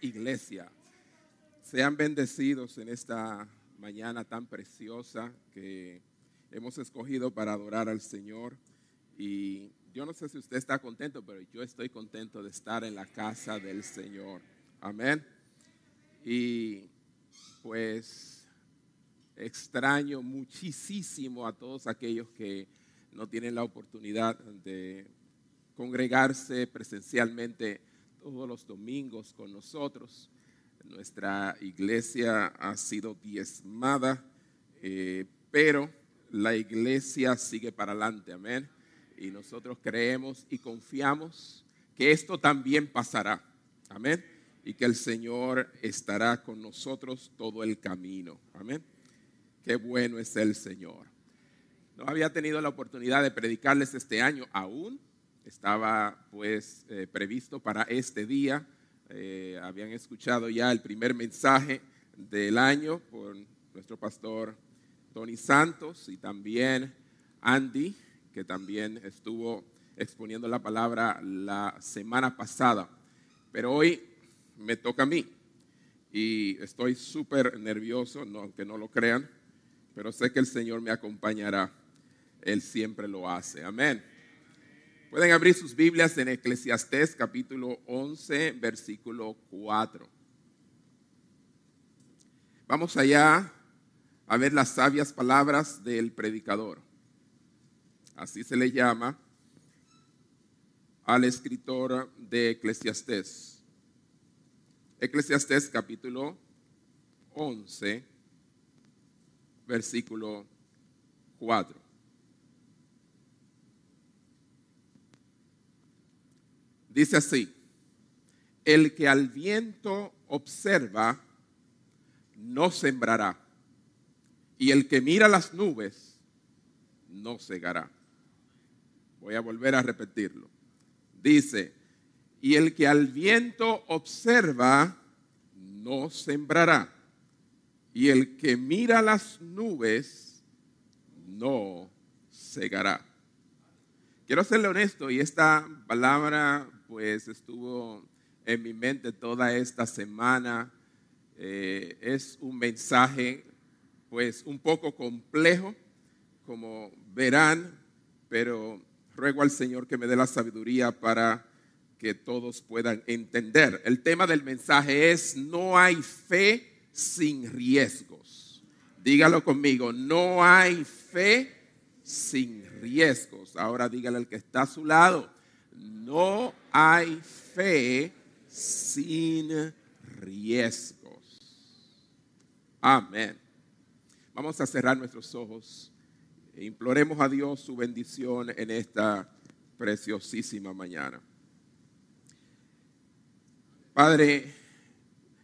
iglesia. Sean bendecidos en esta mañana tan preciosa que hemos escogido para adorar al Señor. Y yo no sé si usted está contento, pero yo estoy contento de estar en la casa del Señor. Amén. Y pues extraño muchísimo a todos aquellos que no tienen la oportunidad de congregarse presencialmente todos los domingos con nosotros. Nuestra iglesia ha sido diezmada, eh, pero la iglesia sigue para adelante, amén. Y nosotros creemos y confiamos que esto también pasará, amén. Y que el Señor estará con nosotros todo el camino, amén. Qué bueno es el Señor. No había tenido la oportunidad de predicarles este año aún, estaba pues eh, previsto para este día. Eh, habían escuchado ya el primer mensaje del año por nuestro pastor Tony Santos y también Andy, que también estuvo exponiendo la palabra la semana pasada. Pero hoy me toca a mí y estoy súper nervioso, no, aunque no lo crean, pero sé que el Señor me acompañará. Él siempre lo hace. Amén. Pueden abrir sus Biblias en Eclesiastés capítulo 11, versículo 4. Vamos allá a ver las sabias palabras del predicador. Así se le llama al escritor de Eclesiastés. Eclesiastés capítulo 11, versículo 4. Dice así, el que al viento observa, no sembrará, y el que mira las nubes, no cegará. Voy a volver a repetirlo. Dice, y el que al viento observa, no sembrará, y el que mira las nubes, no cegará. Quiero serle honesto y esta palabra pues estuvo en mi mente toda esta semana. Eh, es un mensaje pues un poco complejo, como verán, pero ruego al Señor que me dé la sabiduría para que todos puedan entender. El tema del mensaje es no hay fe sin riesgos. Dígalo conmigo, no hay fe sin riesgos. Ahora dígale al que está a su lado, no hay fe sin riesgos. Amén. Vamos a cerrar nuestros ojos e imploremos a Dios su bendición en esta preciosísima mañana. Padre,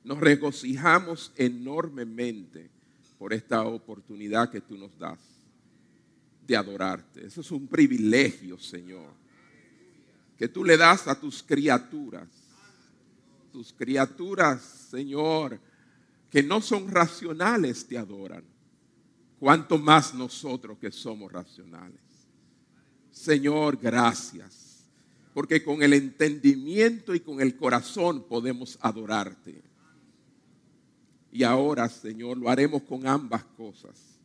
nos regocijamos enormemente por esta oportunidad que tú nos das de adorarte. Eso es un privilegio, Señor que tú le das a tus criaturas. Tus criaturas, Señor, que no son racionales, te adoran. Cuanto más nosotros que somos racionales. Señor, gracias. Porque con el entendimiento y con el corazón podemos adorarte. Y ahora, Señor, lo haremos con ambas cosas.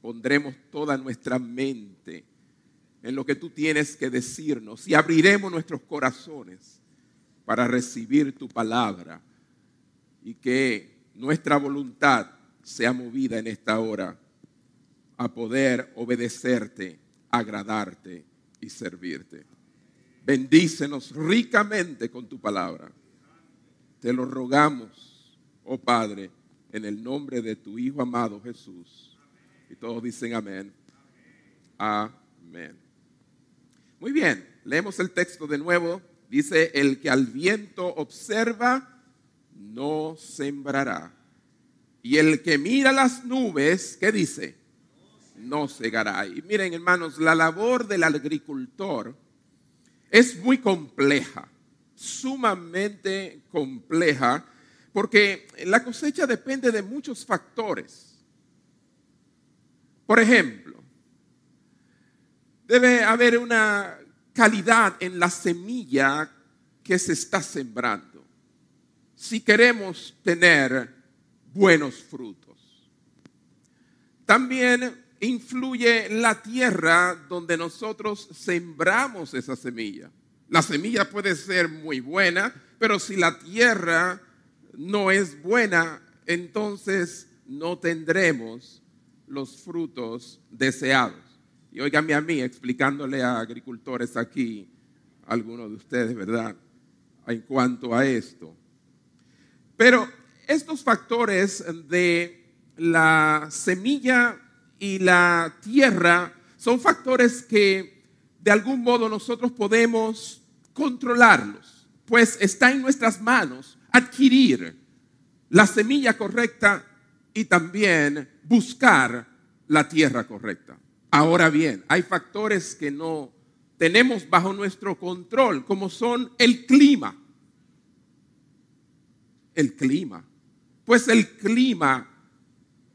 Pondremos toda nuestra mente en lo que tú tienes que decirnos y abriremos nuestros corazones para recibir tu palabra y que nuestra voluntad sea movida en esta hora a poder obedecerte, agradarte y servirte. Bendícenos ricamente con tu palabra. Te lo rogamos, oh Padre, en el nombre de tu Hijo amado Jesús. Y todos dicen amén. Amén. Muy bien, leemos el texto de nuevo. Dice, el que al viento observa, no sembrará. Y el que mira las nubes, ¿qué dice? No cegará. Y miren, hermanos, la labor del agricultor es muy compleja, sumamente compleja, porque la cosecha depende de muchos factores. Por ejemplo, Debe haber una calidad en la semilla que se está sembrando. si queremos tener buenos frutos. También influye la tierra donde nosotros sembramos esa semilla. La semilla puede ser muy buena, pero si la tierra no es buena, entonces no tendremos los frutos deseados. Y óigame a mí explicándole a agricultores aquí, algunos de ustedes, ¿verdad? En cuanto a esto. Pero estos factores de la semilla y la tierra son factores que de algún modo nosotros podemos controlarlos, pues está en nuestras manos adquirir la semilla correcta y también buscar la tierra correcta. Ahora bien, hay factores que no tenemos bajo nuestro control, como son el clima. El clima. Pues el clima,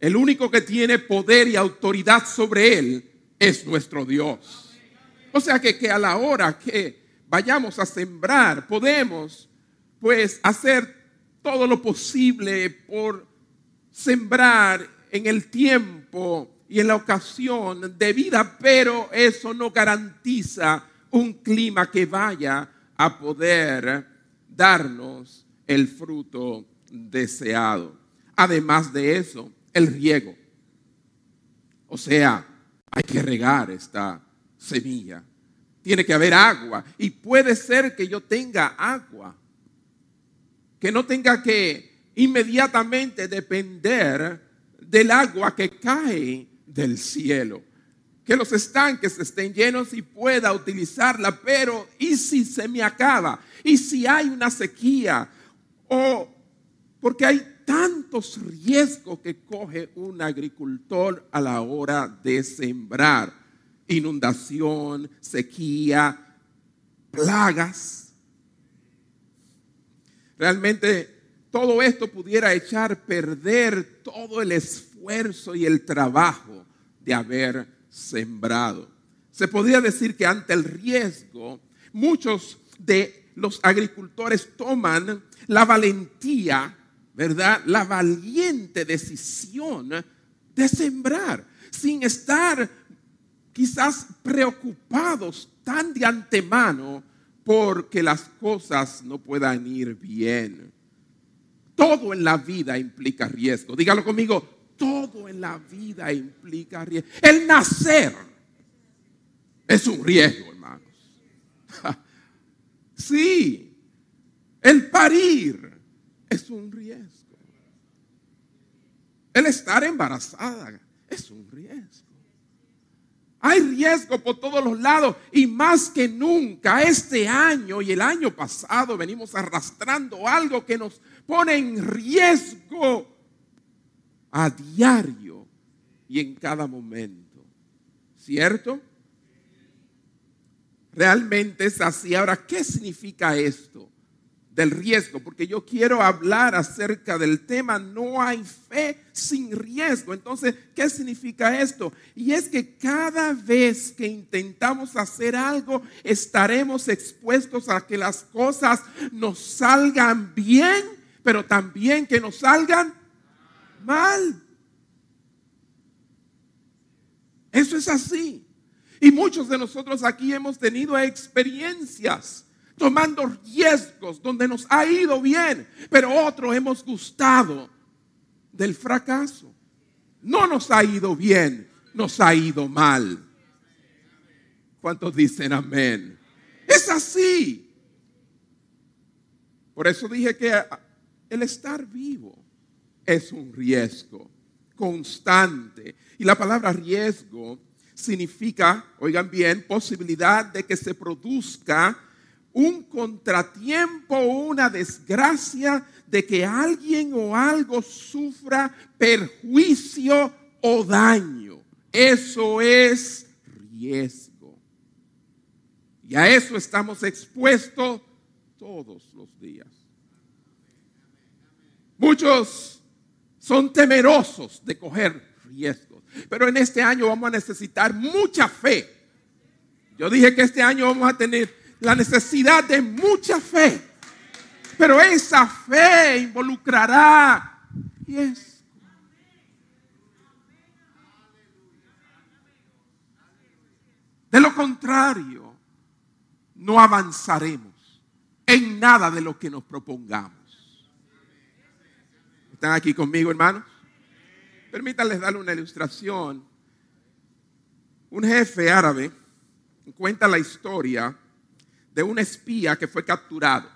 el único que tiene poder y autoridad sobre él es nuestro Dios. O sea que, que a la hora que vayamos a sembrar, podemos pues hacer todo lo posible por sembrar en el tiempo y en la ocasión de vida, pero eso no garantiza un clima que vaya a poder darnos el fruto deseado. Además de eso, el riego. O sea, hay que regar esta semilla. Tiene que haber agua. Y puede ser que yo tenga agua. Que no tenga que inmediatamente depender del agua que cae del cielo. Que los estanques estén llenos y pueda utilizarla, pero ¿y si se me acaba? ¿Y si hay una sequía? O porque hay tantos riesgos que coge un agricultor a la hora de sembrar. Inundación, sequía, plagas. Realmente todo esto pudiera echar perder todo el esfuerzo y el trabajo de haber sembrado. Se podría decir que ante el riesgo, muchos de los agricultores toman la valentía, ¿verdad? La valiente decisión de sembrar sin estar quizás preocupados tan de antemano porque las cosas no puedan ir bien. Todo en la vida implica riesgo. Dígalo conmigo, todo en la vida implica riesgo. El nacer es un riesgo, hermanos. Sí, el parir es un riesgo. El estar embarazada es un riesgo. Hay riesgo por todos los lados y más que nunca este año y el año pasado venimos arrastrando algo que nos pone en riesgo a diario y en cada momento. ¿Cierto? Realmente es así. Ahora, ¿qué significa esto? del riesgo, porque yo quiero hablar acerca del tema, no hay fe sin riesgo. Entonces, ¿qué significa esto? Y es que cada vez que intentamos hacer algo, estaremos expuestos a que las cosas nos salgan bien, pero también que nos salgan mal. Eso es así. Y muchos de nosotros aquí hemos tenido experiencias tomando riesgos donde nos ha ido bien, pero otros hemos gustado del fracaso. No nos ha ido bien, nos ha ido mal. ¿Cuántos dicen amén? Es así. Por eso dije que el estar vivo es un riesgo constante. Y la palabra riesgo significa, oigan bien, posibilidad de que se produzca un contratiempo o una desgracia de que alguien o algo sufra perjuicio o daño. Eso es riesgo. Y a eso estamos expuestos todos los días. Muchos son temerosos de coger riesgos, pero en este año vamos a necesitar mucha fe. Yo dije que este año vamos a tener la necesidad de mucha fe Pero esa fe involucrará. De lo contrario, no avanzaremos en nada de lo que nos propongamos. ¿Están aquí conmigo, hermanos? Permítanles darle una ilustración. Un jefe árabe cuenta la historia de un espía que fue capturado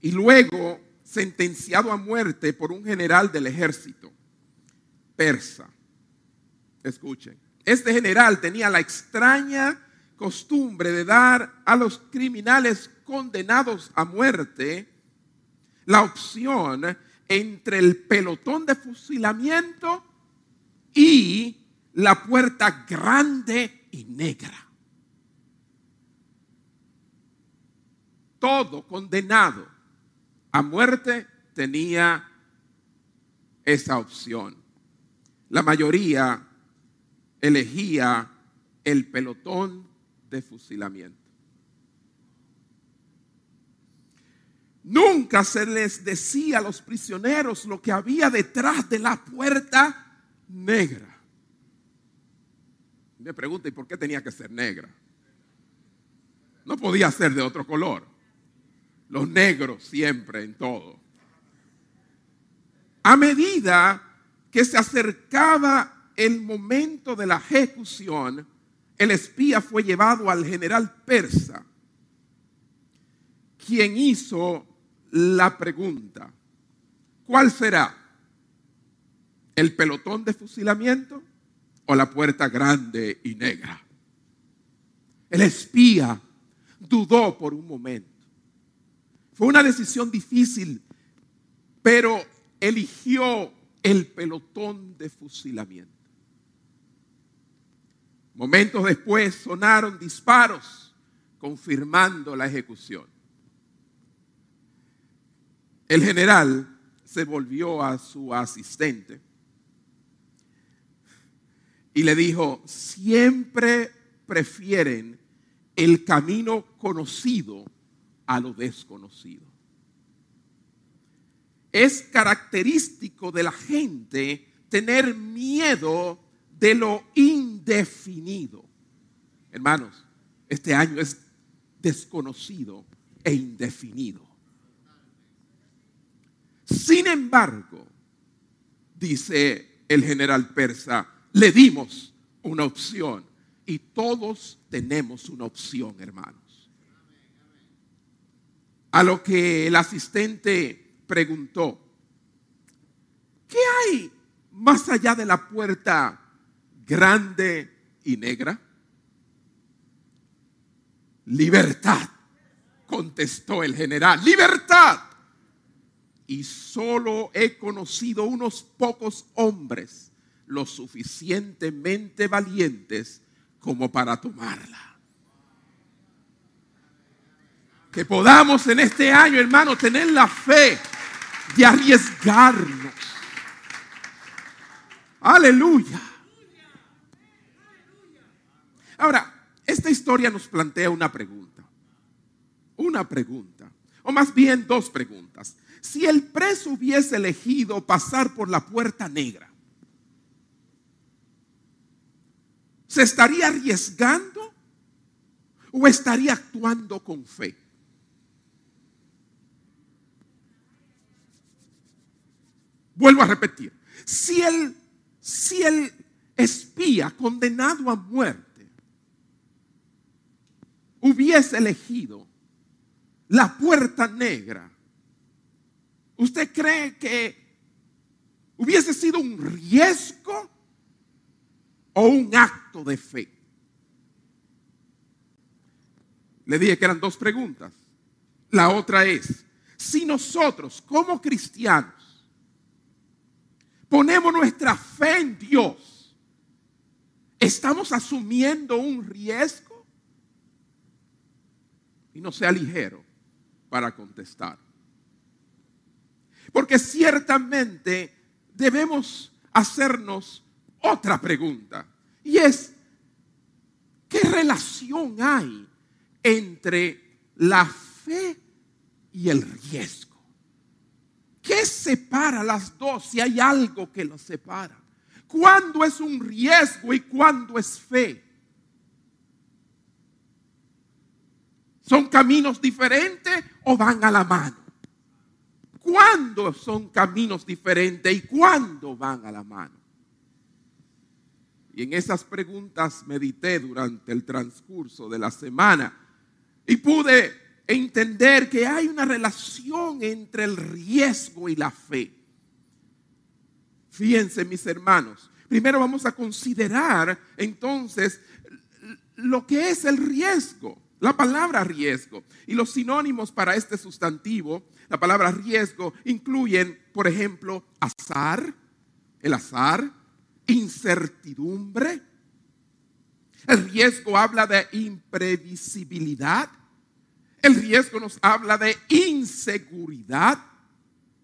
y luego sentenciado a muerte por un general del ejército persa. Escuchen, este general tenía la extraña costumbre de dar a los criminales condenados a muerte la opción entre el pelotón de fusilamiento y la puerta grande y negra. Todo condenado a muerte tenía esa opción. La mayoría elegía el pelotón de fusilamiento. Nunca se les decía a los prisioneros lo que había detrás de la puerta negra. Me pregunta, ¿y por qué tenía que ser negra? No podía ser de otro color. Los negros siempre en todo. A medida que se acercaba el momento de la ejecución, el espía fue llevado al general persa, quien hizo la pregunta, ¿cuál será? ¿El pelotón de fusilamiento o la puerta grande y negra? El espía dudó por un momento. Fue una decisión difícil, pero eligió el pelotón de fusilamiento. Momentos después sonaron disparos confirmando la ejecución. El general se volvió a su asistente y le dijo, siempre prefieren el camino conocido a lo desconocido. Es característico de la gente tener miedo de lo indefinido. Hermanos, este año es desconocido e indefinido. Sin embargo, dice el general persa, le dimos una opción y todos tenemos una opción, hermanos. A lo que el asistente preguntó, ¿qué hay más allá de la puerta grande y negra? Libertad, contestó el general, libertad y solo he conocido unos pocos hombres lo suficientemente valientes como para tomarla. Que podamos en este año, hermano, tener la fe de arriesgarnos. Aleluya. Ahora, esta historia nos plantea una pregunta. Una pregunta. O más bien dos preguntas si el preso hubiese elegido pasar por la puerta negra, ¿se estaría arriesgando o estaría actuando con fe? Vuelvo a repetir, si el, si el espía condenado a muerte hubiese elegido la puerta negra, ¿Usted cree que hubiese sido un riesgo o un acto de fe? Le dije que eran dos preguntas. La otra es, si nosotros como cristianos ponemos nuestra fe en Dios, ¿estamos asumiendo un riesgo? Y no sea ligero para contestar. Porque ciertamente debemos hacernos otra pregunta. Y es, ¿qué relación hay entre la fe y el riesgo. ¿Qué separa las dos si hay algo que los separa? ¿Cuándo es un riesgo y cuándo es fe? ¿Son caminos diferentes o van a la mano? ¿Cuándo son caminos diferentes y cuándo van a la mano? Y en esas preguntas medité durante el transcurso de la semana y pude entender que hay una relación entre el riesgo y la fe. Fíjense mis hermanos, primero vamos a considerar entonces lo que es el riesgo, la palabra riesgo. Y los sinónimos para este sustantivo, la palabra riesgo, incluyen, por ejemplo, azar, el azar, incertidumbre. El riesgo habla de imprevisibilidad. El riesgo nos habla de inseguridad.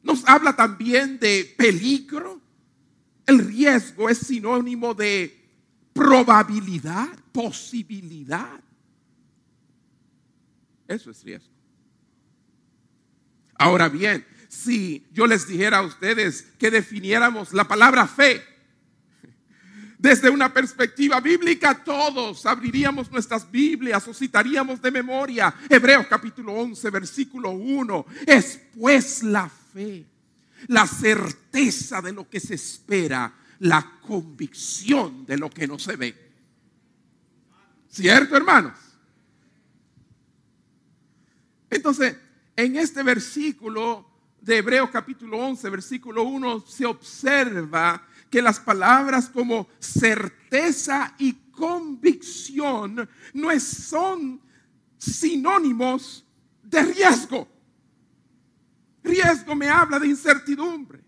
Nos habla también de peligro. El riesgo es sinónimo de probabilidad, posibilidad. Eso es riesgo. Ahora bien, si yo les dijera a ustedes que definiéramos la palabra fe desde una perspectiva bíblica, todos abriríamos nuestras Biblias o citaríamos de memoria Hebreos capítulo 11, versículo 1. Es pues la fe, la certeza de lo que se espera, la convicción de lo que no se ve. ¿Cierto, hermanos? Entonces, en este versículo de Hebreos capítulo 11, versículo 1, se observa que las palabras como certeza y convicción no son sinónimos de riesgo. Riesgo me habla de incertidumbre,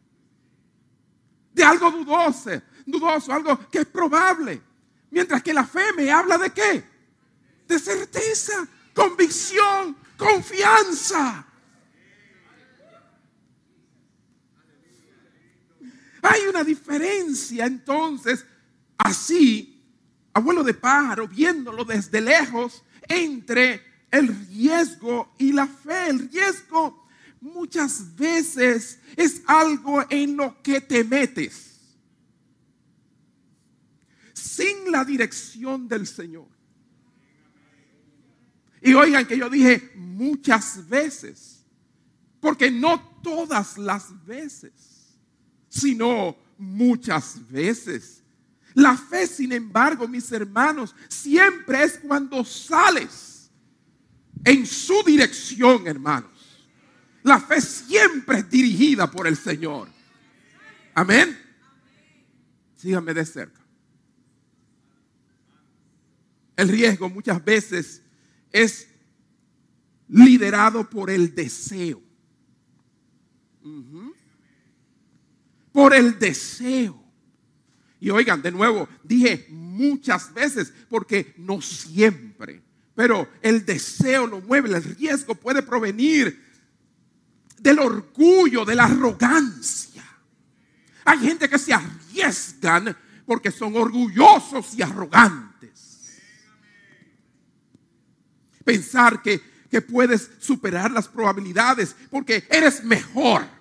de algo dudoso, dudoso, algo que es probable. Mientras que la fe me habla de qué? De certeza, convicción, confianza. Hay una diferencia entonces, así, abuelo de pájaro, viéndolo desde lejos, entre el riesgo y la fe. El riesgo muchas veces es algo en lo que te metes sin la dirección del Señor. Y oigan que yo dije muchas veces, porque no todas las veces sino muchas veces. La fe, sin embargo, mis hermanos, siempre es cuando sales en su dirección, hermanos. La fe siempre es dirigida por el Señor. Amén. Síganme de cerca. El riesgo muchas veces es liderado por el deseo por el deseo. Y oigan, de nuevo, dije muchas veces, porque no siempre, pero el deseo lo mueve, el riesgo puede provenir del orgullo, de la arrogancia. Hay gente que se arriesgan porque son orgullosos y arrogantes. Pensar que, que puedes superar las probabilidades porque eres mejor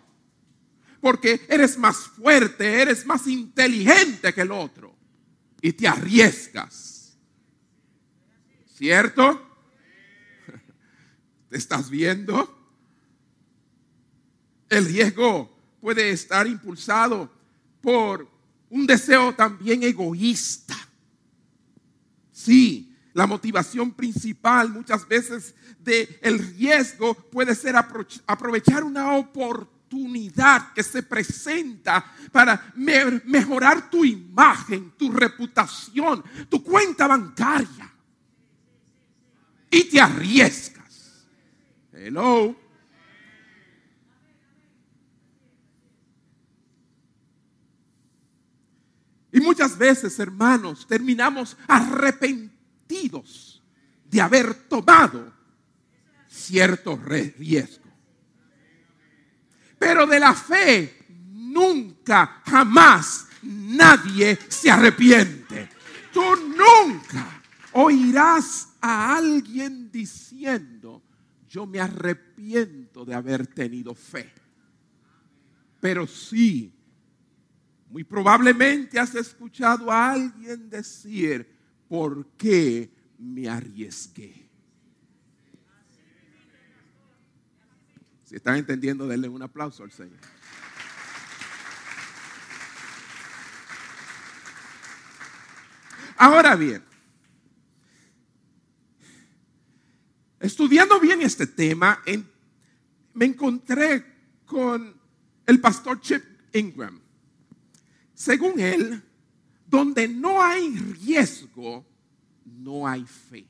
porque eres más fuerte, eres más inteligente que el otro y te arriesgas. ¿Cierto? ¿Te estás viendo? El riesgo puede estar impulsado por un deseo también egoísta. Sí, la motivación principal muchas veces del el riesgo puede ser aprovechar una oportunidad que se presenta para mejorar tu imagen, tu reputación, tu cuenta bancaria. Y te arriesgas. Hello. Y muchas veces, hermanos, terminamos arrepentidos de haber tomado cierto riesgo. Pero de la fe nunca, jamás nadie se arrepiente. Tú nunca oirás a alguien diciendo, yo me arrepiento de haber tenido fe. Pero sí, muy probablemente has escuchado a alguien decir, ¿por qué me arriesgué? Si están entendiendo, denle un aplauso al Señor. Ahora bien, estudiando bien este tema, me encontré con el pastor Chip Ingram. Según él, donde no hay riesgo, no hay fe.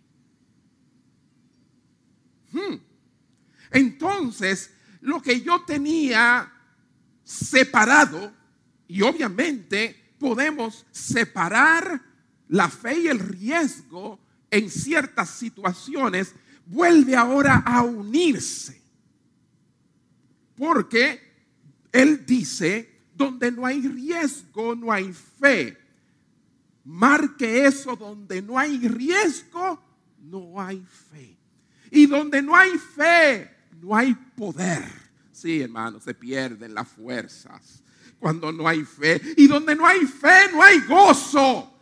Hmm. Entonces, lo que yo tenía separado, y obviamente podemos separar la fe y el riesgo en ciertas situaciones, vuelve ahora a unirse. Porque él dice, donde no hay riesgo, no hay fe. Marque eso, donde no hay riesgo, no hay fe. Y donde no hay fe, no hay poder. Sí, hermano, se pierden las fuerzas cuando no hay fe. Y donde no hay fe, no hay gozo.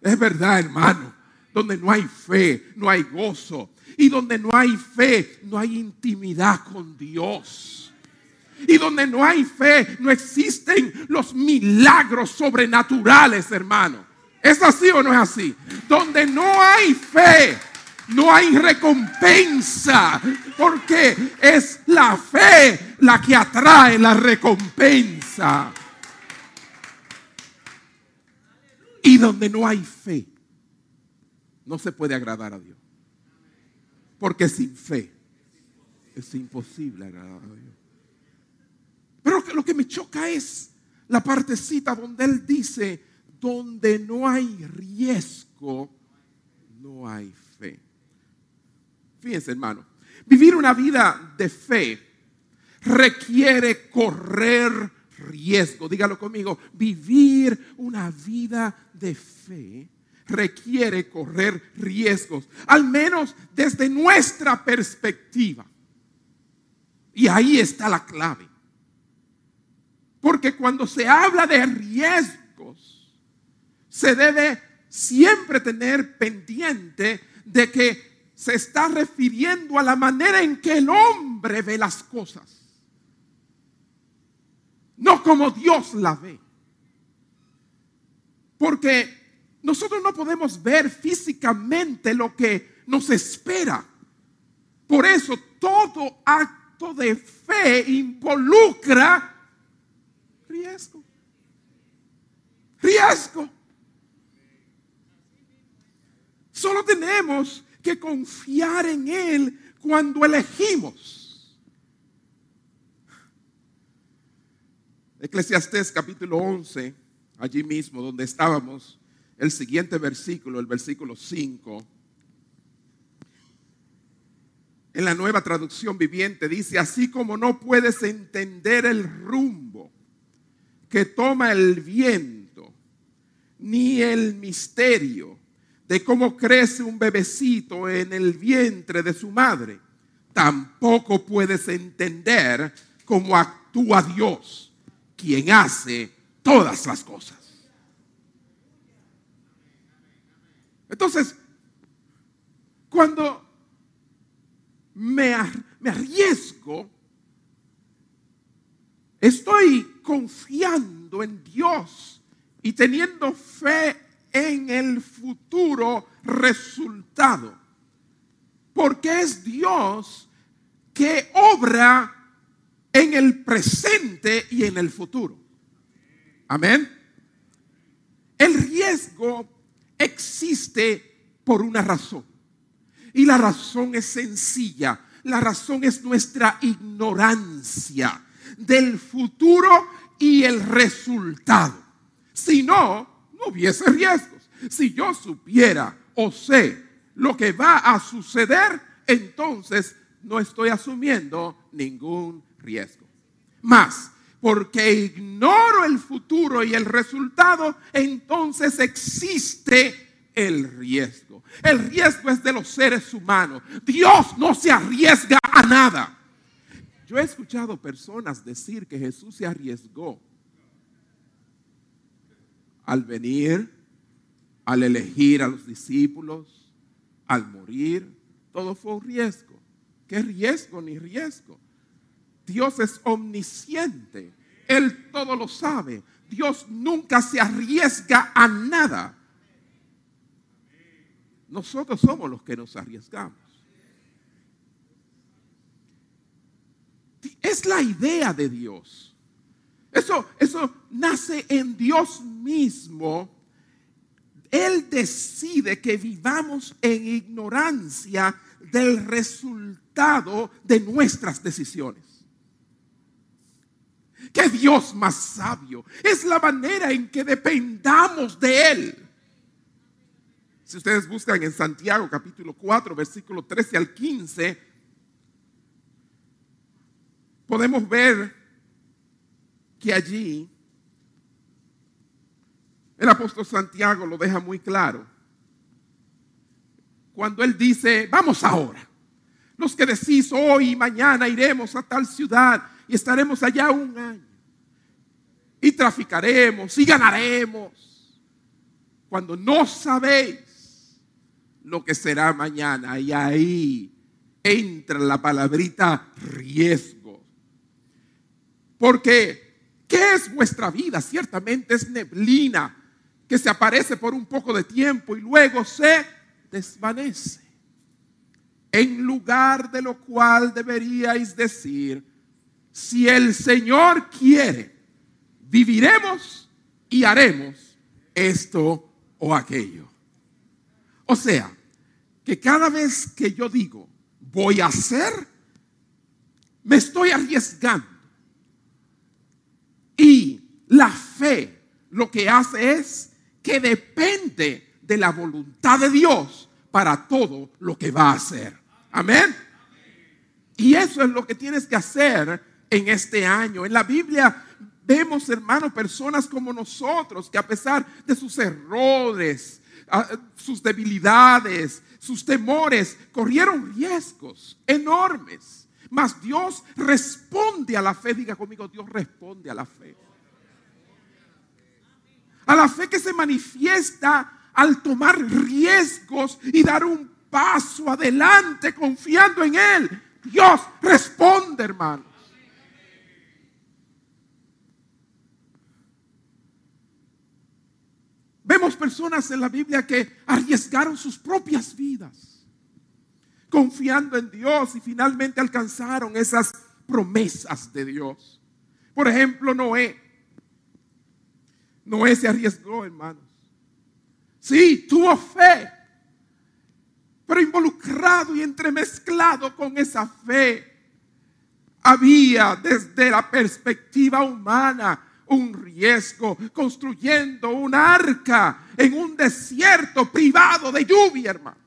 Es verdad, hermano. Donde no hay fe, no hay gozo. Y donde no hay fe, no hay intimidad con Dios. Y donde no hay fe, no existen los milagros sobrenaturales, hermano. ¿Es así o no es así? Donde no hay fe, no hay recompensa, porque es la fe la que atrae la recompensa. Y donde no hay fe, no se puede agradar a Dios. Porque sin fe es imposible agradar a Dios. Pero lo que me choca es la partecita donde Él dice, donde no hay riesgo, no hay fe. Fíjense, hermano, vivir una vida de fe requiere correr riesgo. Dígalo conmigo, vivir una vida de fe requiere correr riesgos, al menos desde nuestra perspectiva. Y ahí está la clave. Porque cuando se habla de riesgos, se debe siempre tener pendiente de que se está refiriendo a la manera en que el hombre ve las cosas no como Dios la ve. Porque nosotros no podemos ver físicamente lo que nos espera. Por eso todo acto de fe involucra riesgo. Riesgo. Solo tenemos que confiar en Él cuando elegimos Eclesiastés capítulo 11, allí mismo donde estábamos, el siguiente versículo, el versículo 5. En la nueva traducción viviente dice, así como no puedes entender el rumbo que toma el viento, ni el misterio de cómo crece un bebecito en el vientre de su madre, tampoco puedes entender cómo actúa Dios quien hace todas las cosas. Entonces, cuando me, arriesgo, estoy confiando en Dios y teniendo fe en el futuro resultado. Porque es Dios que obra en el presente y en el futuro. Amén. El riesgo existe por una razón. Y la razón es sencilla. La razón es nuestra ignorancia del futuro y el resultado. Si no, no hubiese riesgos. Si yo supiera o sé lo que va a suceder, entonces no estoy asumiendo ningún riesgo. Más, porque ignoro el futuro y el resultado, entonces existe el riesgo. El riesgo es de los seres humanos. Dios no se arriesga a nada. Yo he escuchado personas decir que Jesús se arriesgó al venir, al elegir a los discípulos, al morir. Todo fue un riesgo. ¿Qué riesgo ni riesgo? Dios es omnisciente. Él todo lo sabe. Dios nunca se arriesga a nada. Nosotros somos los que nos arriesgamos. Es la idea de Dios. Eso, eso nace en Dios mismo. Él decide que vivamos en ignorancia del resultado de nuestras decisiones. Que Dios más sabio es la manera en que dependamos de Él. Si ustedes buscan en Santiago capítulo 4, versículo 13 al 15, podemos ver que allí el apóstol Santiago lo deja muy claro. Cuando él dice, vamos ahora, los que decís hoy y mañana iremos a tal ciudad y estaremos allá un año. Y traficaremos y ganaremos. Cuando no sabéis lo que será mañana. Y ahí entra la palabrita riesgo. Porque, ¿qué es vuestra vida? Ciertamente es neblina que se aparece por un poco de tiempo y luego se desvanece. En lugar de lo cual deberíais decir, si el Señor quiere, viviremos y haremos esto o aquello. O sea, que cada vez que yo digo voy a hacer, me estoy arriesgando. Y la fe lo que hace es que depende de la voluntad de Dios para todo lo que va a hacer. Amén. Y eso es lo que tienes que hacer en este año. En la Biblia vemos, hermanos, personas como nosotros que a pesar de sus errores, sus debilidades, sus temores, corrieron riesgos enormes. Mas Dios responde a la fe. Diga conmigo, Dios responde a la fe. A la fe que se manifiesta al tomar riesgos y dar un paso adelante confiando en Él. Dios responde, hermano. Vemos personas en la Biblia que arriesgaron sus propias vidas, confiando en Dios y finalmente alcanzaron esas promesas de Dios. Por ejemplo, Noé. Noé se arriesgó, hermanos. Sí, tuvo fe, pero involucrado y entremezclado con esa fe, había desde la perspectiva humana un riesgo, construyendo un arca en un desierto privado de lluvia, hermanos.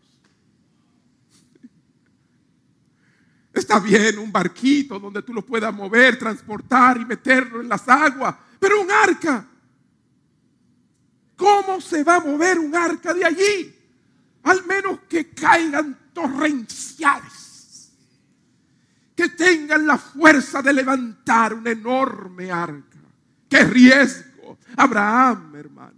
Está bien un barquito donde tú lo puedas mover, transportar y meterlo en las aguas, pero un arca. ¿Cómo se va a mover un arca de allí? Al menos que caigan torrenciales, que tengan la fuerza de levantar un enorme arca. ¡Qué riesgo! Abraham, hermano.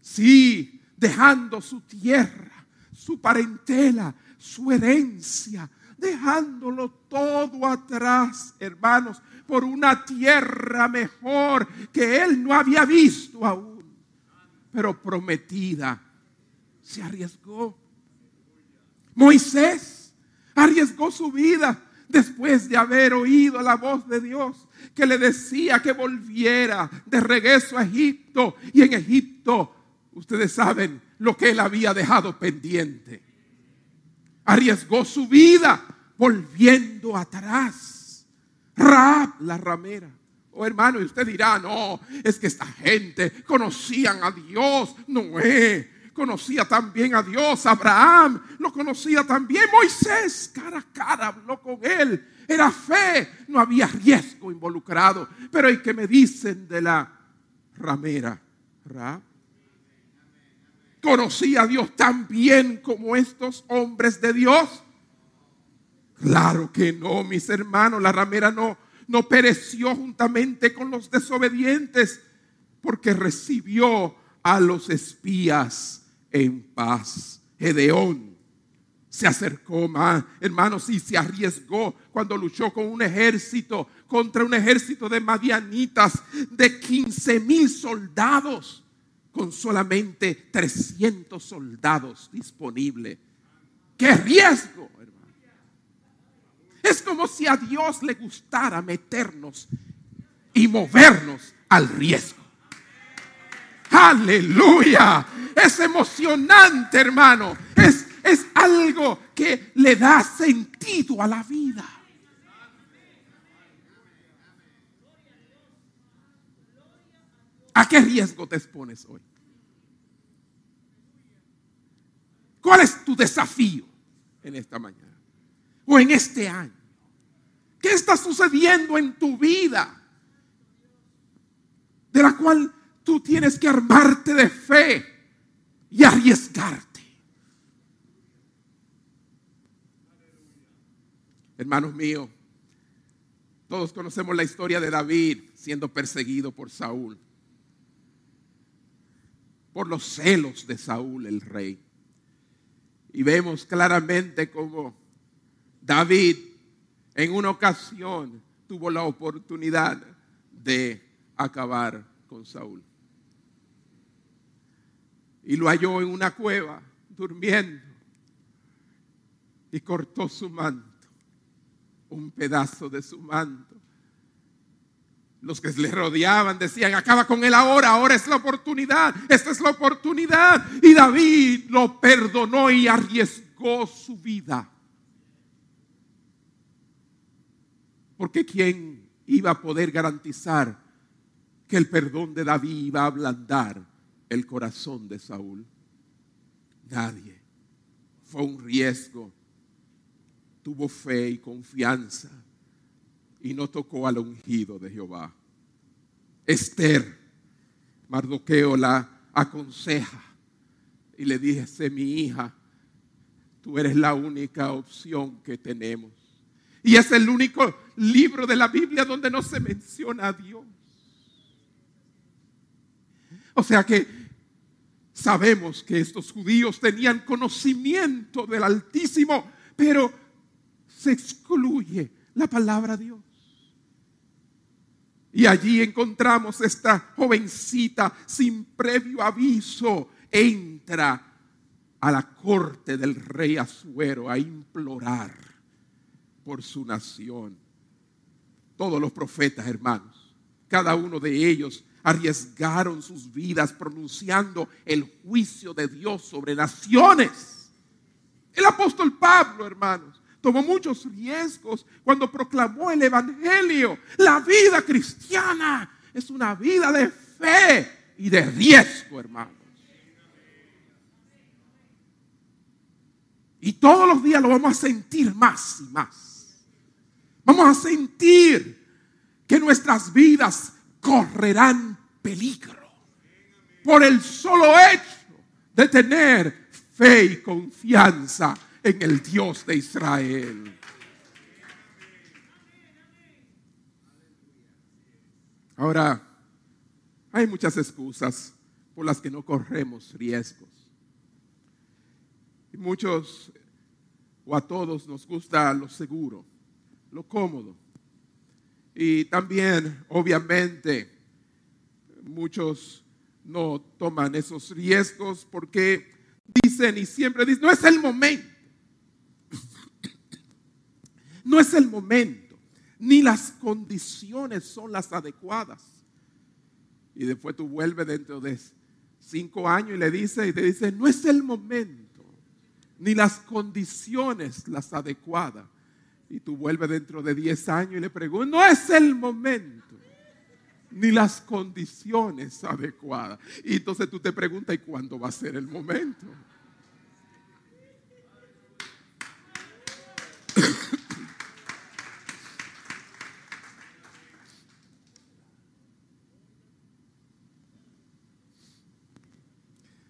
Sí, dejando su tierra, su parentela, su herencia, dejándolo todo atrás, hermanos, por una tierra mejor que él no había visto aún, pero prometida. Se arriesgó. Moisés arriesgó su vida después de haber oído la voz de Dios que le decía que volviera de regreso a Egipto. Y en Egipto, ustedes saben lo que él había dejado pendiente. Arriesgó su vida volviendo atrás. Raab, la ramera. Oh hermano, y usted dirá, no, es que esta gente conocían a Dios, Noé, conocía también a Dios, Abraham lo conocía también, Moisés cara a cara habló con él, era fe, no había riesgo involucrado. Pero ¿y qué me dicen de la ramera? Conocía a Dios tan bien como estos hombres de Dios? Claro que no, mis hermanos, la ramera no, no pereció juntamente con los desobedientes, porque recibió a los espías en paz. Gedeón se acercó más, hermanos, y se arriesgó cuando luchó con un ejército, contra un ejército de madianitas de 15 mil soldados, con solamente 300 soldados disponibles. ¡Qué riesgo! Es como si a Dios le gustara meternos y movernos al riesgo. Aleluya. Es emocionante, hermano. Es, es algo que le da sentido a la vida. ¿A qué riesgo te expones hoy? ¿Cuál es tu desafío en esta mañana? o en este año? ¿Qué está sucediendo en tu vida? De la cual tú tienes que armarte de fe y arriesgarte. Hermanos míos, todos conocemos la historia de David siendo perseguido por Saúl, por los celos de Saúl el rey. Y vemos claramente cómo David en una ocasión tuvo la oportunidad de acabar con Saúl. Y lo halló en una cueva, durmiendo, y cortó su manto, un pedazo de su manto. Los que le rodeaban decían, acaba con él ahora, ahora es la oportunidad, esta es la oportunidad. Y David lo perdonó y arriesgó su vida Porque ¿quién iba a poder garantizar que el perdón de David iba a ablandar el corazón de Saúl? Nadie. Fue un riesgo. Tuvo fe y confianza y no tocó al ungido de Jehová. Esther, Mardoqueo la aconseja y le dice, mi hija, tú eres la única opción que tenemos. Y es el único libro de la Biblia donde no se menciona a Dios. O sea que sabemos que estos judíos tenían conocimiento del Altísimo, pero se excluye la palabra Dios. Y allí encontramos esta jovencita sin previo aviso, entra a la corte del rey Azuero a implorar por su nación todos los profetas, hermanos. Cada uno de ellos arriesgaron sus vidas pronunciando el juicio de Dios sobre naciones. El apóstol Pablo, hermanos, tomó muchos riesgos cuando proclamó el Evangelio. La vida cristiana es una vida de fe y de riesgo, hermanos. Y todos los días lo vamos a sentir más y más. Vamos a sentir que nuestras vidas correrán peligro por el solo hecho de tener fe y confianza en el Dios de Israel. Ahora, hay muchas excusas por las que no corremos riesgos. Muchos o a todos nos gusta lo seguro lo cómodo. Y también, obviamente, muchos no toman esos riesgos porque dicen y siempre dicen, no es el momento. No es el momento, ni las condiciones son las adecuadas. Y después tú vuelves dentro de cinco años y le dices y te dice, no es el momento, ni las condiciones las adecuadas. Y tú vuelves dentro de 10 años y le preguntas, no es el momento, ni las condiciones adecuadas. Y entonces tú te preguntas, ¿y cuándo va a ser el momento?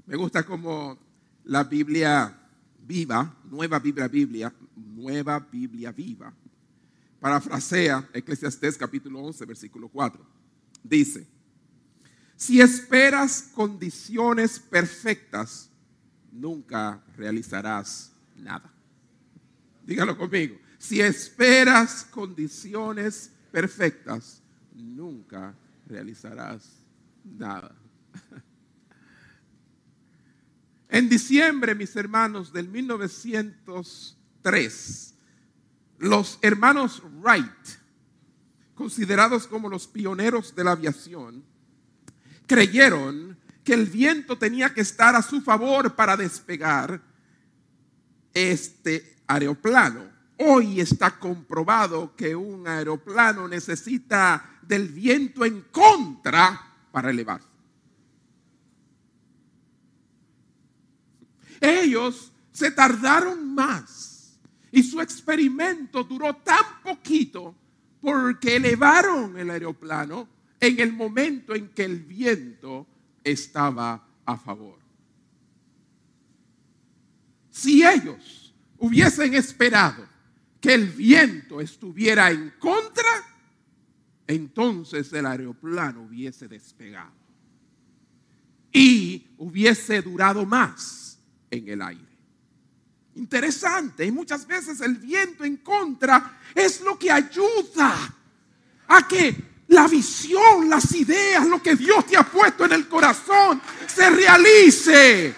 Me gusta como la Biblia viva, nueva Biblia Biblia, nueva Biblia viva, parafrasea Eclesiastés capítulo 11, versículo 4. Dice, si esperas condiciones perfectas, nunca realizarás nada. Dígalo conmigo. Si esperas condiciones perfectas, nunca realizarás nada. En diciembre, mis hermanos, del 1903, los hermanos Wright, considerados como los pioneros de la aviación, creyeron que el viento tenía que estar a su favor para despegar este aeroplano. Hoy está comprobado que un aeroplano necesita del viento en contra para elevarse. Ellos se tardaron más y su experimento duró tan poquito porque elevaron el aeroplano en el momento en que el viento estaba a favor. Si ellos hubiesen esperado que el viento estuviera en contra, entonces el aeroplano hubiese despegado y hubiese durado más en el aire. Interesante, y muchas veces el viento en contra es lo que ayuda a que la visión, las ideas, lo que Dios te ha puesto en el corazón se realice.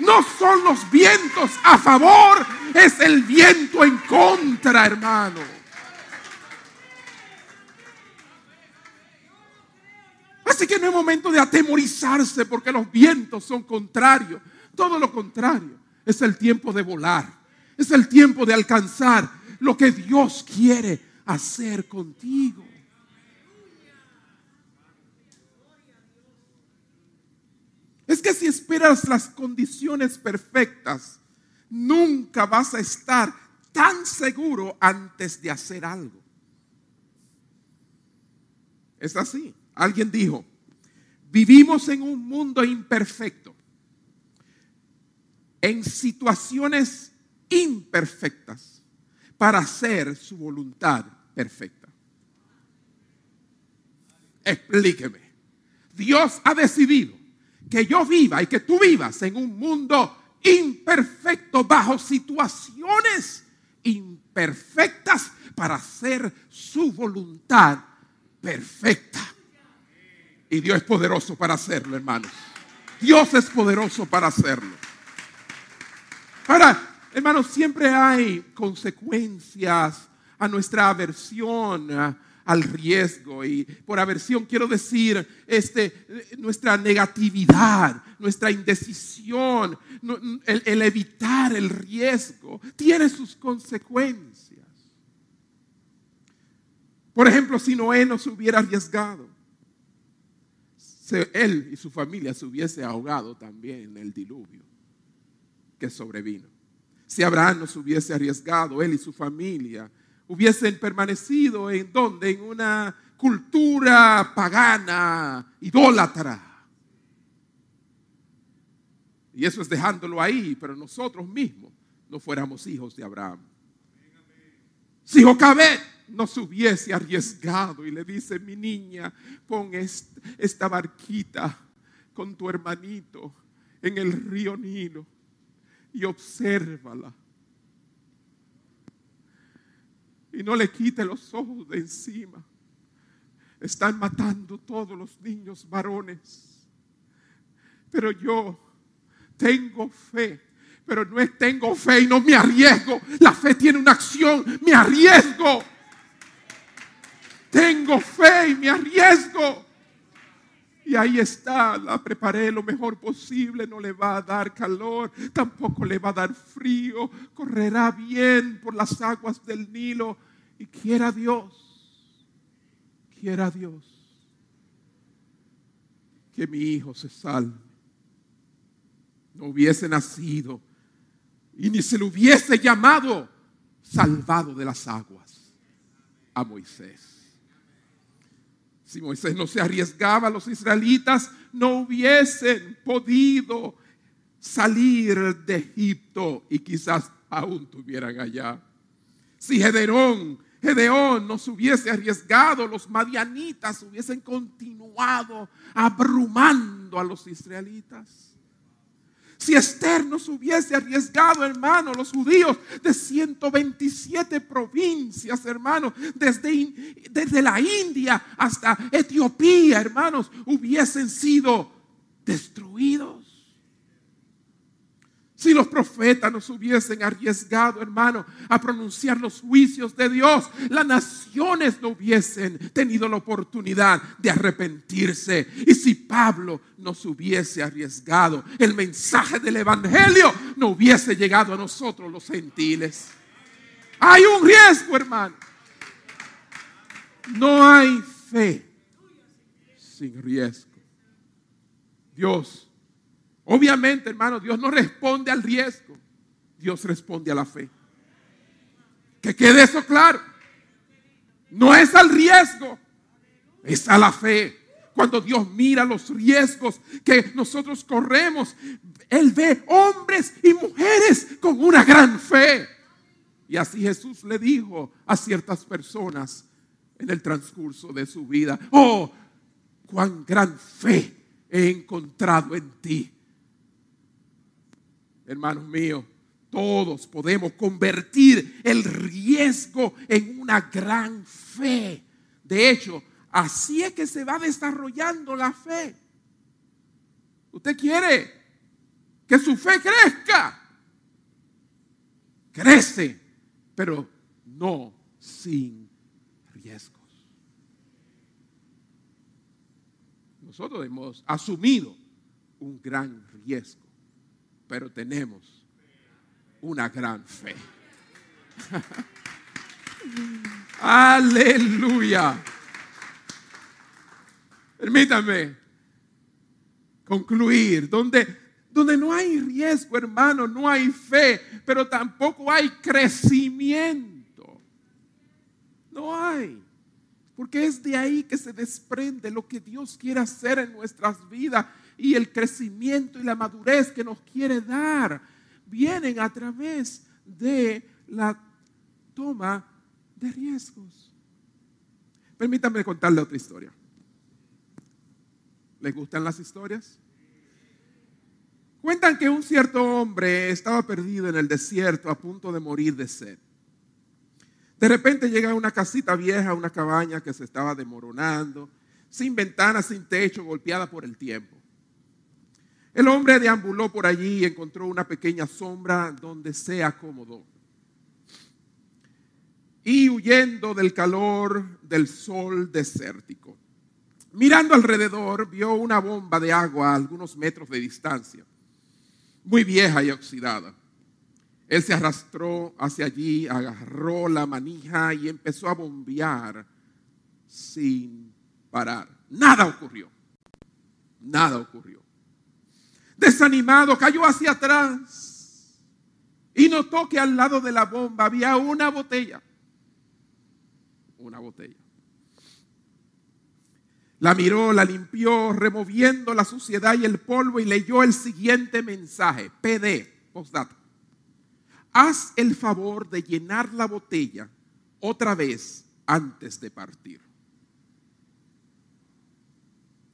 No son los vientos a favor, es el viento en contra, hermano. Así que no es momento de atemorizarse porque los vientos son contrarios. Todo lo contrario, es el tiempo de volar, es el tiempo de alcanzar lo que Dios quiere hacer contigo. Es que si esperas las condiciones perfectas, nunca vas a estar tan seguro antes de hacer algo. Es así. Alguien dijo, vivimos en un mundo imperfecto en situaciones imperfectas para hacer su voluntad perfecta. Explíqueme. Dios ha decidido que yo viva y que tú vivas en un mundo imperfecto bajo situaciones imperfectas para hacer su voluntad perfecta. Y Dios es poderoso para hacerlo, hermanos. Dios es poderoso para hacerlo. Ahora, hermanos, siempre hay consecuencias a nuestra aversión al riesgo y por aversión quiero decir este nuestra negatividad, nuestra indecisión, el, el evitar el riesgo tiene sus consecuencias. Por ejemplo, si Noé no se hubiera arriesgado, él y su familia se hubiese ahogado también en el diluvio sobrevino. Si Abraham no se hubiese arriesgado, él y su familia hubiesen permanecido en donde? En una cultura pagana, idólatra. Y eso es dejándolo ahí, pero nosotros mismos no fuéramos hijos de Abraham. Si Jocabet no se hubiese arriesgado y le dice, mi niña, pon esta barquita con tu hermanito en el río Nilo y obsérvala. Y no le quite los ojos de encima. Están matando todos los niños varones. Pero yo tengo fe. Pero no es tengo fe y no me arriesgo. La fe tiene una acción. Me arriesgo. Tengo fe y me arriesgo. Y ahí está, la preparé lo mejor posible, no le va a dar calor, tampoco le va a dar frío, correrá bien por las aguas del Nilo y quiera Dios, quiera Dios que mi hijo se salve. No hubiese nacido y ni se le hubiese llamado salvado de las aguas a Moisés. Si Moisés no se arriesgaba, los israelitas no hubiesen podido salir de Egipto y quizás aún tuvieran allá. Si Gedeón, Gedeón no se hubiese arriesgado, los madianitas hubiesen continuado abrumando a los israelitas. Si Esther no se hubiese arriesgado, hermano, los judíos de 127 provincias, hermanos, desde, desde la India hasta Etiopía, hermanos, hubiesen sido destruidos. Si los profetas nos hubiesen arriesgado, hermano, a pronunciar los juicios de Dios, las naciones no hubiesen tenido la oportunidad de arrepentirse. Y si Pablo nos hubiese arriesgado, el mensaje del Evangelio no hubiese llegado a nosotros los gentiles. Hay un riesgo, hermano. No hay fe sin riesgo. Dios Obviamente, hermano, Dios no responde al riesgo. Dios responde a la fe. Que quede eso claro. No es al riesgo, es a la fe. Cuando Dios mira los riesgos que nosotros corremos, Él ve hombres y mujeres con una gran fe. Y así Jesús le dijo a ciertas personas en el transcurso de su vida, oh, cuán gran fe he encontrado en ti hermanos míos, todos podemos convertir el riesgo en una gran fe. De hecho, así es que se va desarrollando la fe. Usted quiere que su fe crezca. Crece, pero no sin riesgos. Nosotros hemos asumido un gran riesgo pero tenemos una gran fe. Aleluya. Permítame concluir. Donde, donde no hay riesgo, hermano, no hay fe, pero tampoco hay crecimiento. No hay. Porque es de ahí que se desprende lo que Dios quiere hacer en nuestras vidas y el crecimiento y la madurez que nos quiere dar vienen a través de la toma de riesgos. Permítanme contarle otra historia. ¿Les gustan las historias? Cuentan que un cierto hombre estaba perdido en el desierto a punto de morir de sed. De repente llega a una casita vieja, una cabaña que se estaba demoronando, sin ventanas, sin techo, golpeada por el tiempo. El hombre deambuló por allí y encontró una pequeña sombra donde se acomodó. Y huyendo del calor del sol desértico, mirando alrededor, vio una bomba de agua a algunos metros de distancia, muy vieja y oxidada. Él se arrastró hacia allí, agarró la manija y empezó a bombear sin parar. Nada ocurrió. Nada ocurrió desanimado, cayó hacia atrás y notó que al lado de la bomba había una botella. Una botella. La miró, la limpió, removiendo la suciedad y el polvo y leyó el siguiente mensaje. PD, postdata. Haz el favor de llenar la botella otra vez antes de partir.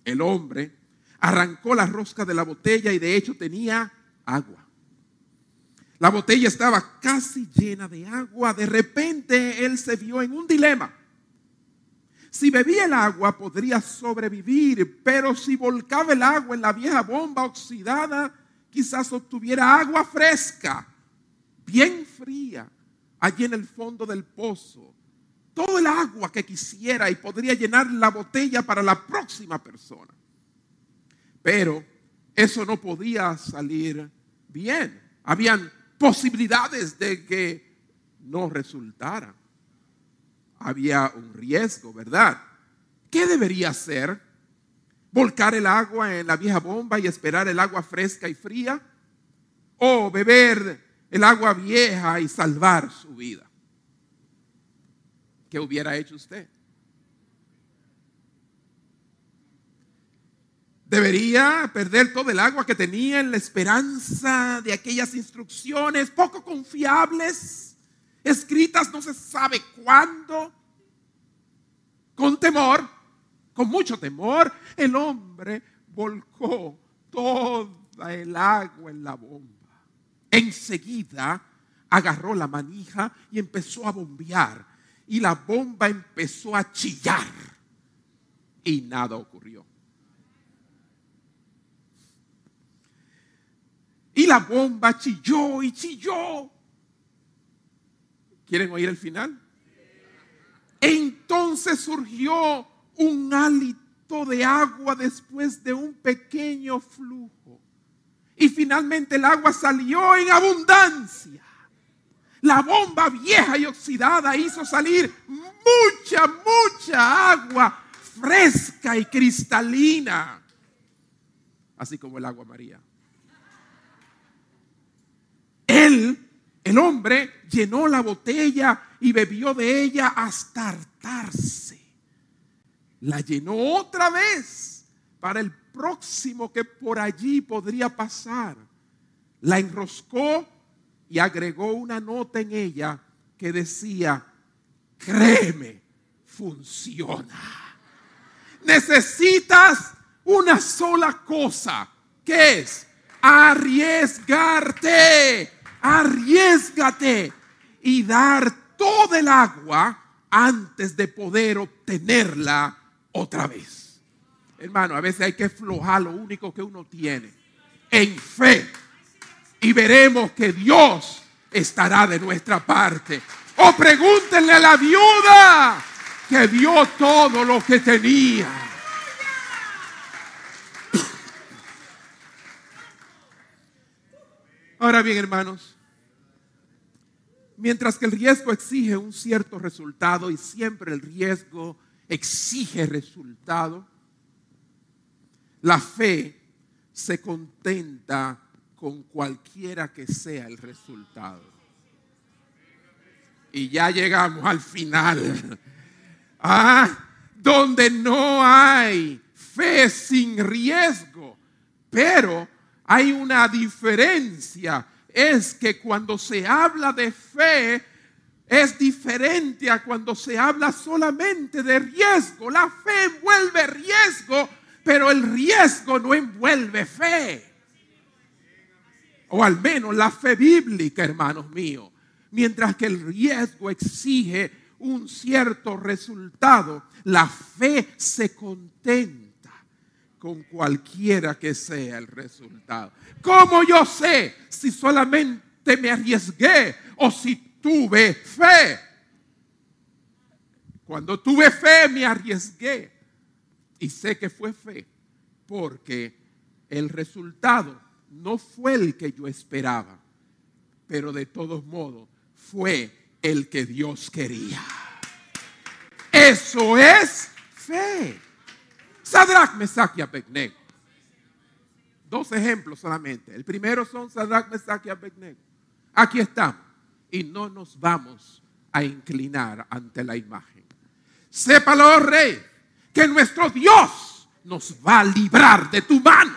El hombre arrancó la rosca de la botella y de hecho tenía agua. La botella estaba casi llena de agua. De repente él se vio en un dilema. Si bebía el agua podría sobrevivir, pero si volcaba el agua en la vieja bomba oxidada, quizás obtuviera agua fresca, bien fría, allí en el fondo del pozo. Todo el agua que quisiera y podría llenar la botella para la próxima persona. Pero eso no podía salir bien. Habían posibilidades de que no resultara. Había un riesgo, ¿verdad? ¿Qué debería hacer? ¿Volcar el agua en la vieja bomba y esperar el agua fresca y fría? ¿O beber el agua vieja y salvar su vida? ¿Qué hubiera hecho usted? Debería perder todo el agua que tenía en la esperanza de aquellas instrucciones poco confiables, escritas no se sabe cuándo. Con temor, con mucho temor, el hombre volcó toda el agua en la bomba. Enseguida agarró la manija y empezó a bombear. Y la bomba empezó a chillar. Y nada ocurrió. Y la bomba chilló y chilló. ¿Quieren oír el final? Entonces surgió un hálito de agua después de un pequeño flujo. Y finalmente el agua salió en abundancia. La bomba vieja y oxidada hizo salir mucha, mucha agua fresca y cristalina. Así como el agua María. Él, el hombre, llenó la botella y bebió de ella hasta hartarse. La llenó otra vez para el próximo que por allí podría pasar. La enroscó y agregó una nota en ella que decía, créeme, funciona. Necesitas una sola cosa, que es arriesgarte arriesgate y dar todo el agua antes de poder obtenerla otra vez. Hermano, a veces hay que flojar lo único que uno tiene en fe y veremos que Dios estará de nuestra parte. O pregúntenle a la viuda que vio todo lo que tenía. Ahora bien, hermanos, mientras que el riesgo exige un cierto resultado y siempre el riesgo exige resultado, la fe se contenta con cualquiera que sea el resultado. Y ya llegamos al final. Ah, donde no hay fe sin riesgo, pero hay una diferencia. Es que cuando se habla de fe, es diferente a cuando se habla solamente de riesgo. La fe envuelve riesgo, pero el riesgo no envuelve fe. O al menos la fe bíblica, hermanos míos. Mientras que el riesgo exige un cierto resultado, la fe se contenta con cualquiera que sea el resultado. ¿Cómo yo sé si solamente me arriesgué o si tuve fe? Cuando tuve fe me arriesgué y sé que fue fe porque el resultado no fue el que yo esperaba, pero de todos modos fue el que Dios quería. Eso es fe. Sadrach, Mesach y. Dos ejemplos solamente. El primero son Sadrach, Mesach y. Aquí estamos. Y no nos vamos a inclinar ante la imagen. Sépalo, oh rey, que nuestro Dios nos va a librar de tu mano.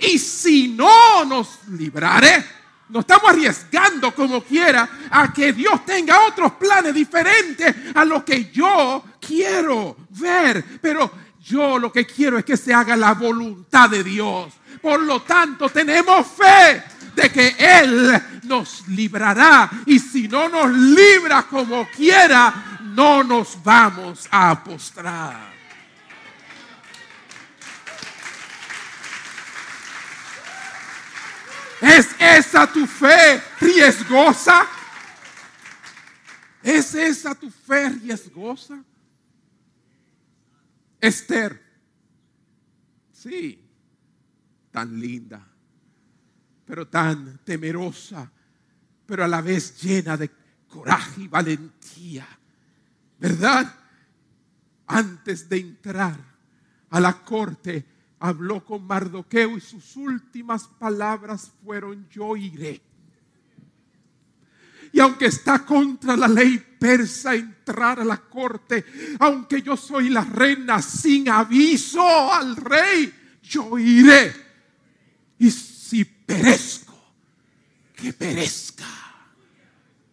Y si no nos librare, nos estamos arriesgando como quiera a que Dios tenga otros planes diferentes a lo que yo quiero ver. Pero yo lo que quiero es que se haga la voluntad de Dios. Por lo tanto, tenemos fe de que Él nos librará. Y si no nos libra como quiera, no nos vamos a postrar. ¿Es esa tu fe riesgosa? ¿Es esa tu fe riesgosa? Esther, sí, tan linda, pero tan temerosa, pero a la vez llena de coraje y valentía, ¿verdad? Antes de entrar a la corte, habló con Mardoqueo y sus últimas palabras fueron, yo iré y aunque está contra la ley persa entrar a la corte, aunque yo soy la reina sin aviso al rey, yo iré. Y si perezco, que perezca.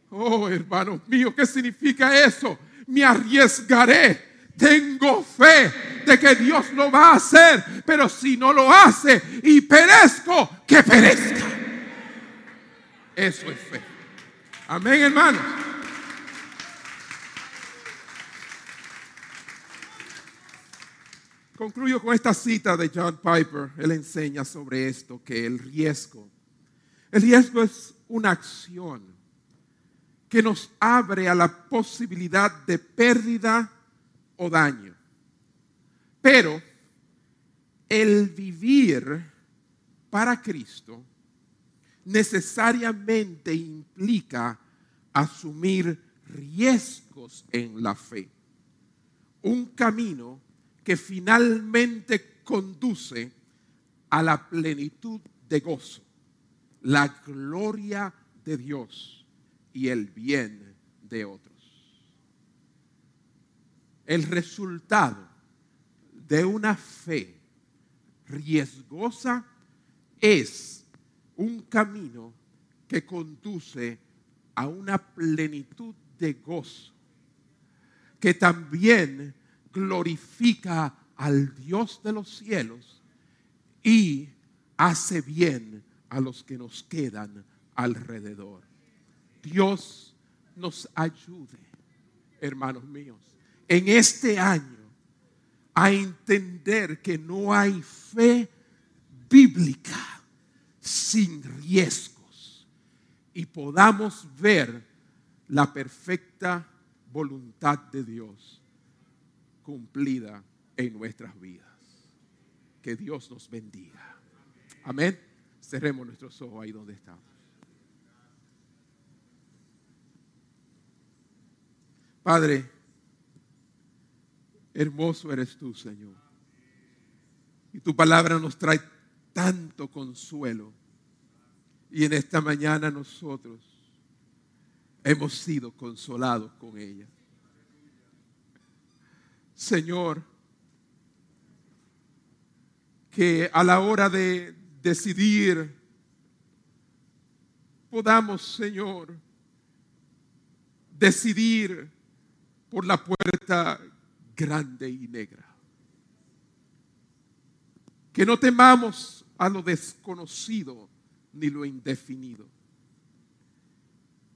Oh, hermanos míos, ¿qué significa eso? Me arriesgaré. Tengo fe de que Dios lo va a hacer, pero si no lo hace y perezco, que perezca. Eso es fe. Amén, hermanos. Concluyo con esta cita de John Piper. Él enseña sobre esto, que el riesgo, el riesgo es una acción que nos abre a la posibilidad de pérdida o daño. Pero el vivir para Cristo necesariamente implica asumir riesgos en la fe. Un camino que finalmente conduce a la plenitud de gozo, la gloria de Dios y el bien de otros. El resultado de una fe riesgosa es un camino que conduce a una plenitud de gozo, que también glorifica al Dios de los cielos y hace bien a los que nos quedan alrededor. Dios nos ayude, hermanos míos, en este año a entender que no hay fe bíblica sin riesgos y podamos ver la perfecta voluntad de Dios cumplida en nuestras vidas. Que Dios nos bendiga. Amén. Cerremos nuestros ojos ahí donde estamos. Padre, hermoso eres tú, Señor. Y tu palabra nos trae tanto consuelo. Y en esta mañana nosotros hemos sido consolados con ella. Señor, que a la hora de decidir podamos, Señor, decidir por la puerta grande y negra. Que no temamos a lo desconocido ni lo indefinido.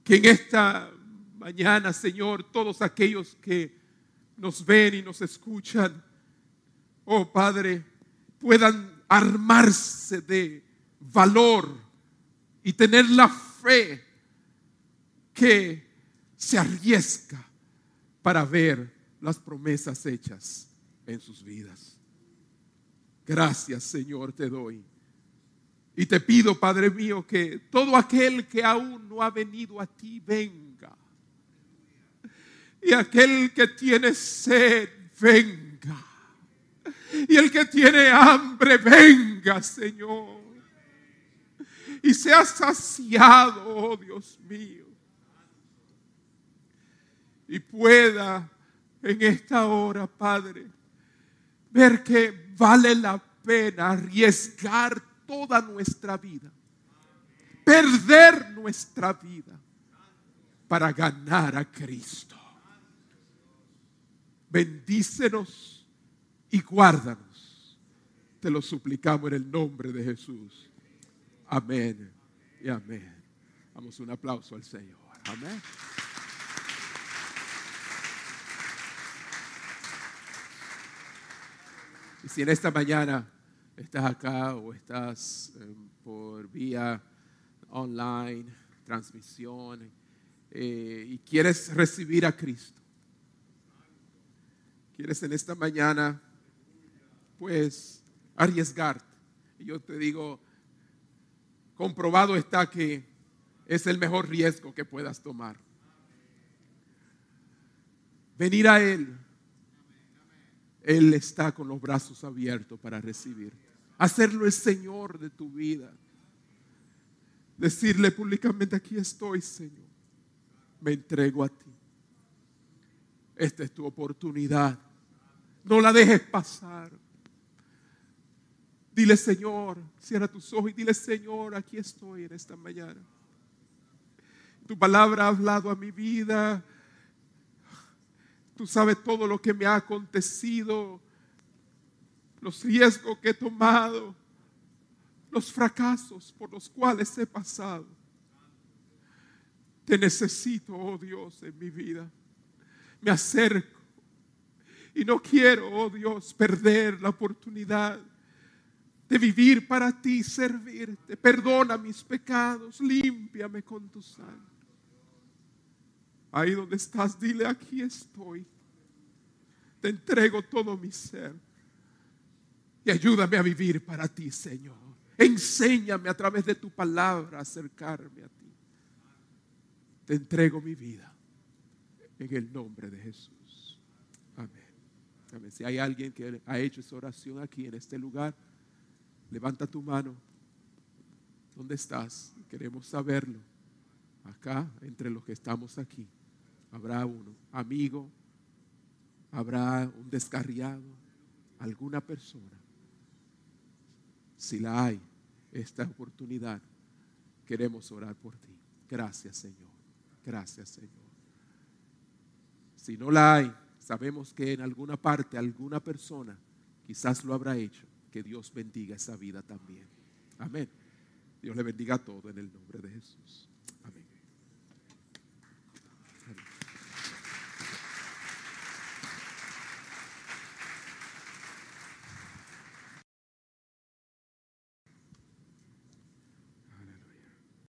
Que en esta mañana, Señor, todos aquellos que nos ven y nos escuchan, oh Padre, puedan armarse de valor y tener la fe que se arriesga para ver las promesas hechas en sus vidas. Gracias Señor te doy. Y te pido, Padre mío, que todo aquel que aún no ha venido a ti venga y aquel que tiene sed, venga. Y el que tiene hambre, venga, Señor. Y sea saciado, oh Dios mío. Y pueda en esta hora, Padre, ver que vale la pena arriesgar toda nuestra vida. Perder nuestra vida para ganar a Cristo bendícenos y guárdanos. Te lo suplicamos en el nombre de Jesús. Amén y amén. Damos un aplauso al Señor. Amén. Y si en esta mañana estás acá o estás eh, por vía online, transmisión, eh, y quieres recibir a Cristo, quieres en esta mañana, pues, arriesgarte. Y yo te digo, comprobado está que es el mejor riesgo que puedas tomar. Venir a Él. Él está con los brazos abiertos para recibir. Hacerlo el Señor de tu vida. Decirle públicamente, aquí estoy, Señor. Me entrego a ti. Esta es tu oportunidad no la dejes pasar. Dile, Señor, cierra tus ojos y dile, Señor, aquí estoy en esta mañana. Tu palabra ha hablado a mi vida. Tú sabes todo lo que me ha acontecido, los riesgos que he tomado, los fracasos por los cuales he pasado. Te necesito, oh Dios, en mi vida. Me acerco y no quiero, oh Dios, perder la oportunidad de vivir para ti, servirte. Perdona mis pecados, límpiame con tu sangre. Ahí donde estás, dile, aquí estoy. Te entrego todo mi ser. Y ayúdame a vivir para ti, Señor. Enséñame a través de tu palabra a acercarme a ti. Te entrego mi vida en el nombre de Jesús. Amén. Amén. Si hay alguien que ha hecho esa oración aquí en este lugar, levanta tu mano. ¿Dónde estás? Queremos saberlo. Acá, entre los que estamos aquí habrá uno, amigo, habrá un descarriado, alguna persona. Si la hay, esta oportunidad, queremos orar por ti. Gracias, Señor. Gracias, Señor. Si no la hay, sabemos que en alguna parte, alguna persona quizás lo habrá hecho. Que Dios bendiga esa vida también. Amén. Dios le bendiga a todo en el nombre de Jesús.